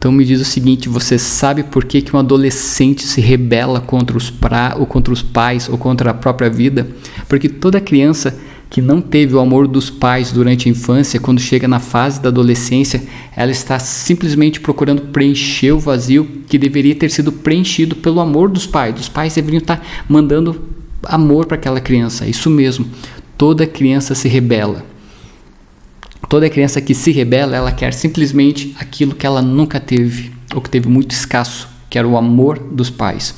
Então me diz o seguinte, você sabe por que, que um adolescente se rebela contra os, pra, ou contra os pais ou contra a própria vida? Porque toda criança que não teve o amor dos pais durante a infância, quando chega na fase da adolescência, ela está simplesmente procurando preencher o vazio que deveria ter sido preenchido pelo amor dos pais. Os pais deveriam estar mandando amor para aquela criança. Isso mesmo. Toda criança se rebela. Toda criança que se rebela, ela quer simplesmente aquilo que ela nunca teve, ou que teve muito escasso, que era o amor dos pais.